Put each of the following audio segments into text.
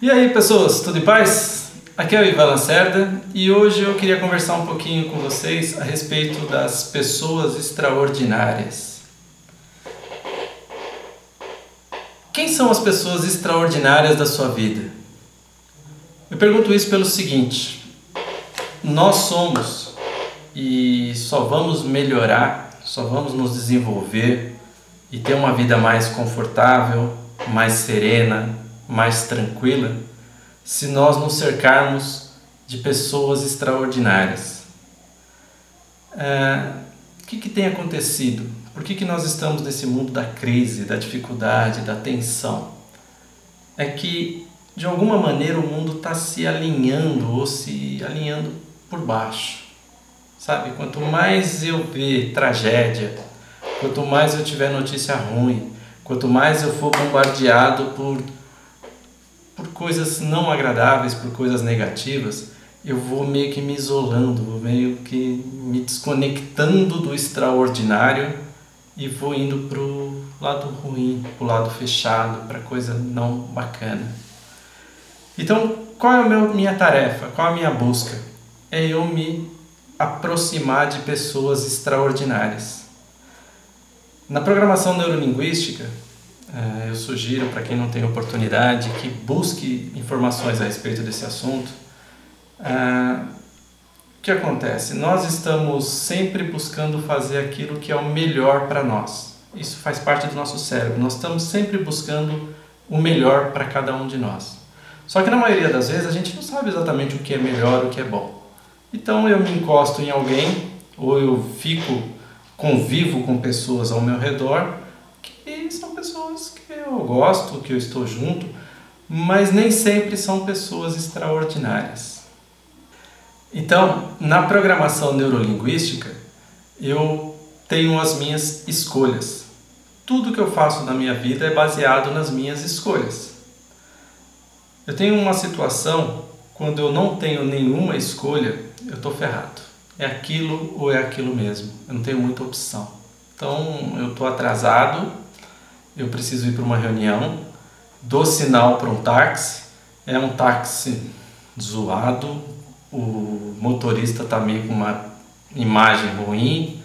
E aí, pessoas, tudo em paz? Aqui é o Ivan Lacerda e hoje eu queria conversar um pouquinho com vocês a respeito das pessoas extraordinárias. Quem são as pessoas extraordinárias da sua vida? Eu pergunto isso pelo seguinte: nós somos e só vamos melhorar, só vamos nos desenvolver e ter uma vida mais confortável, mais serena, mais tranquila se nós nos cercarmos de pessoas extraordinárias. É, o que, que tem acontecido? Por que, que nós estamos nesse mundo da crise, da dificuldade, da tensão? É que de alguma maneira o mundo está se alinhando ou se alinhando por baixo. Sabe? Quanto mais eu ver tragédia, quanto mais eu tiver notícia ruim, quanto mais eu for bombardeado por por coisas não agradáveis, por coisas negativas, eu vou meio que me isolando, vou meio que me desconectando do extraordinário e vou indo para o lado ruim, para o lado fechado, para coisa não bacana. Então, qual é a meu, minha tarefa? Qual é a minha busca? É eu me aproximar de pessoas extraordinárias. Na programação neurolinguística, eu sugiro para quem não tem oportunidade que busque informações a respeito desse assunto. É, o que acontece? Nós estamos sempre buscando fazer aquilo que é o melhor para nós. Isso faz parte do nosso cérebro. Nós estamos sempre buscando o melhor para cada um de nós. Só que na maioria das vezes a gente não sabe exatamente o que é melhor, o que é bom. Então eu me encosto em alguém ou eu fico convivo com pessoas ao meu redor que são pessoas que eu gosto, que eu estou junto, mas nem sempre são pessoas extraordinárias. Então, na programação neurolinguística, eu tenho as minhas escolhas. Tudo que eu faço na minha vida é baseado nas minhas escolhas. Eu tenho uma situação quando eu não tenho nenhuma escolha, eu estou ferrado. É aquilo ou é aquilo mesmo. Eu não tenho muita opção. Então, eu estou atrasado, eu preciso ir para uma reunião, dou sinal para um táxi, é um táxi zoado, o motorista está meio com uma imagem ruim,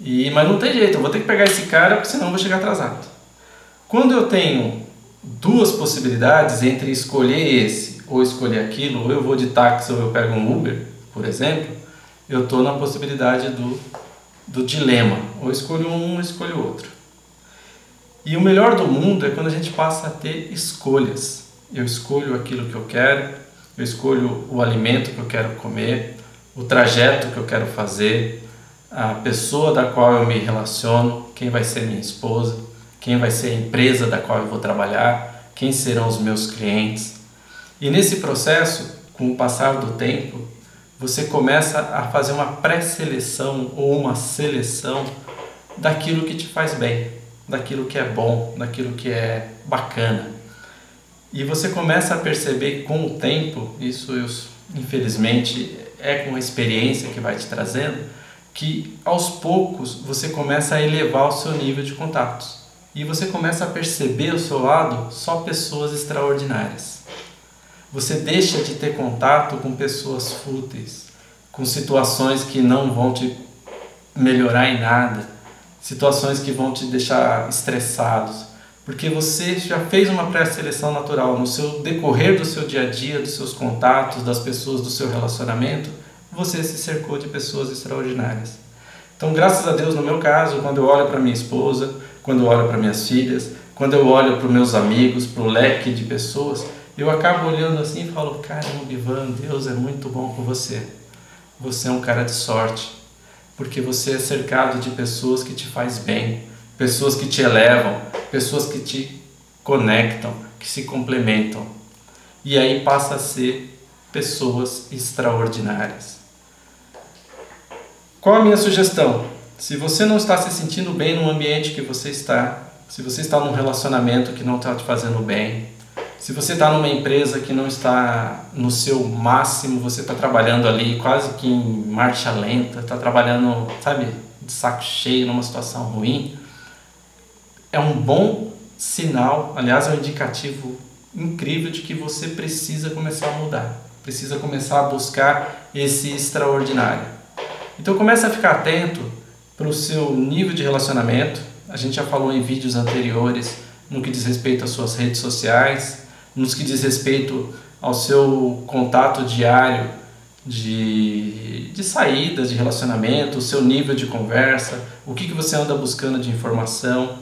e, mas não tem jeito, eu vou ter que pegar esse cara porque senão eu vou chegar atrasado. Quando eu tenho duas possibilidades entre escolher esse ou escolher aquilo, ou eu vou de táxi ou eu pego um Uber, por exemplo, eu estou na possibilidade do, do dilema, ou escolho um ou escolho outro. E o melhor do mundo é quando a gente passa a ter escolhas. Eu escolho aquilo que eu quero, eu escolho o alimento que eu quero comer, o trajeto que eu quero fazer, a pessoa da qual eu me relaciono, quem vai ser minha esposa, quem vai ser a empresa da qual eu vou trabalhar, quem serão os meus clientes. E nesse processo, com o passar do tempo, você começa a fazer uma pré-seleção ou uma seleção daquilo que te faz bem daquilo que é bom, daquilo que é bacana. E você começa a perceber com o tempo, isso eu, infelizmente é com a experiência que vai te trazendo, que aos poucos você começa a elevar o seu nível de contatos. E você começa a perceber ao seu lado só pessoas extraordinárias. Você deixa de ter contato com pessoas fúteis, com situações que não vão te melhorar em nada situações que vão te deixar estressados, porque você já fez uma pré-seleção natural no seu decorrer do seu dia a dia, dos seus contatos, das pessoas do seu relacionamento, você se cercou de pessoas extraordinárias. Então, graças a Deus, no meu caso, quando eu olho para minha esposa, quando eu olho para minhas filhas, quando eu olho para os meus amigos, para o leque de pessoas, eu acabo olhando assim e falo: caramba, Ivan, Deus é muito bom com você. Você é um cara de sorte porque você é cercado de pessoas que te faz bem, pessoas que te elevam, pessoas que te conectam, que se complementam. E aí passa a ser pessoas extraordinárias. Qual a minha sugestão? Se você não está se sentindo bem no ambiente que você está, se você está num relacionamento que não está te fazendo bem, se você está numa empresa que não está no seu máximo, você está trabalhando ali quase que em marcha lenta, está trabalhando, sabe, de saco cheio, numa situação ruim, é um bom sinal, aliás, é um indicativo incrível de que você precisa começar a mudar, precisa começar a buscar esse extraordinário. Então comece a ficar atento para o seu nível de relacionamento. A gente já falou em vídeos anteriores no que diz respeito às suas redes sociais, nos que diz respeito ao seu contato diário de, de saídas, de relacionamento, o seu nível de conversa, o que, que você anda buscando de informação.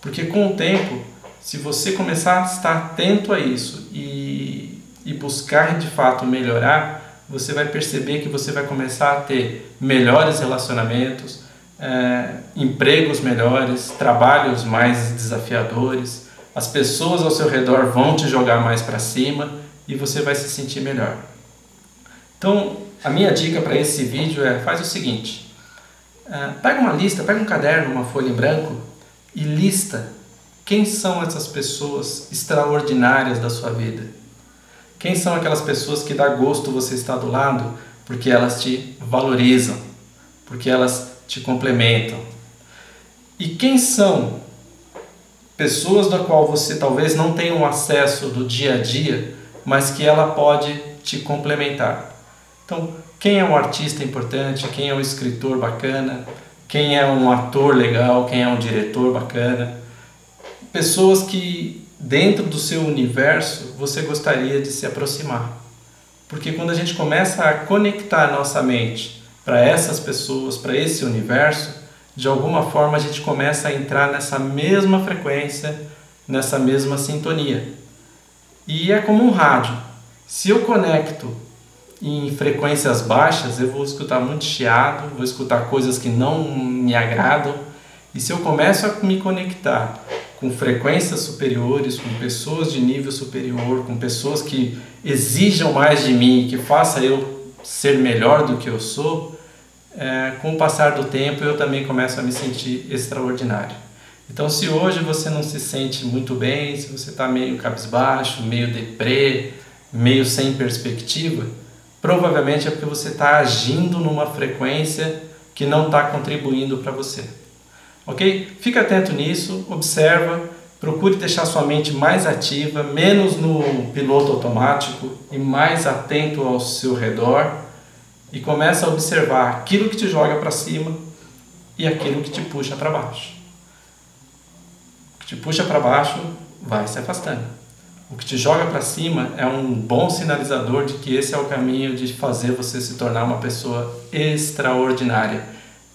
Porque com o tempo, se você começar a estar atento a isso e, e buscar de fato melhorar, você vai perceber que você vai começar a ter melhores relacionamentos, é, empregos melhores, trabalhos mais desafiadores, as pessoas ao seu redor vão te jogar mais para cima e você vai se sentir melhor. Então, a minha dica para esse vídeo é: faz o seguinte, é, pega uma lista, pega um caderno, uma folha em branco e lista quem são essas pessoas extraordinárias da sua vida. Quem são aquelas pessoas que dá gosto você estar do lado porque elas te valorizam, porque elas te complementam. E quem são pessoas da qual você talvez não tenha um acesso do dia a dia, mas que ela pode te complementar. Então, quem é um artista importante, quem é um escritor bacana, quem é um ator legal, quem é um diretor bacana, pessoas que dentro do seu universo você gostaria de se aproximar. Porque quando a gente começa a conectar nossa mente para essas pessoas, para esse universo, de alguma forma a gente começa a entrar nessa mesma frequência, nessa mesma sintonia. E é como um rádio. Se eu conecto em frequências baixas, eu vou escutar muito chiado, vou escutar coisas que não me agradam. E se eu começo a me conectar com frequências superiores, com pessoas de nível superior, com pessoas que exijam mais de mim, que faça eu ser melhor do que eu sou, é, com o passar do tempo eu também começo a me sentir extraordinário. Então, se hoje você não se sente muito bem, se você está meio cabisbaixo, meio deprê, meio sem perspectiva, provavelmente é porque você está agindo numa frequência que não está contribuindo para você. Ok? Fica atento nisso, observa, procure deixar sua mente mais ativa, menos no piloto automático e mais atento ao seu redor e começa a observar aquilo que te joga para cima e aquilo que te puxa para baixo. O que te puxa para baixo vai se afastando. O que te joga para cima é um bom sinalizador de que esse é o caminho de fazer você se tornar uma pessoa extraordinária.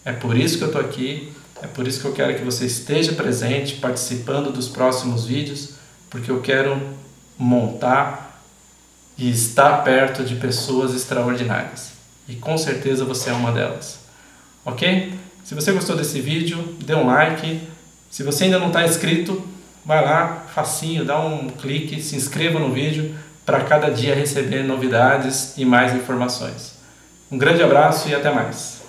É por isso que eu estou aqui, é por isso que eu quero que você esteja presente, participando dos próximos vídeos, porque eu quero montar e estar perto de pessoas extraordinárias. E com certeza você é uma delas. Ok? Se você gostou desse vídeo, dê um like. Se você ainda não está inscrito, vai lá, facinho, dá um clique, se inscreva no vídeo para cada dia receber novidades e mais informações. Um grande abraço e até mais.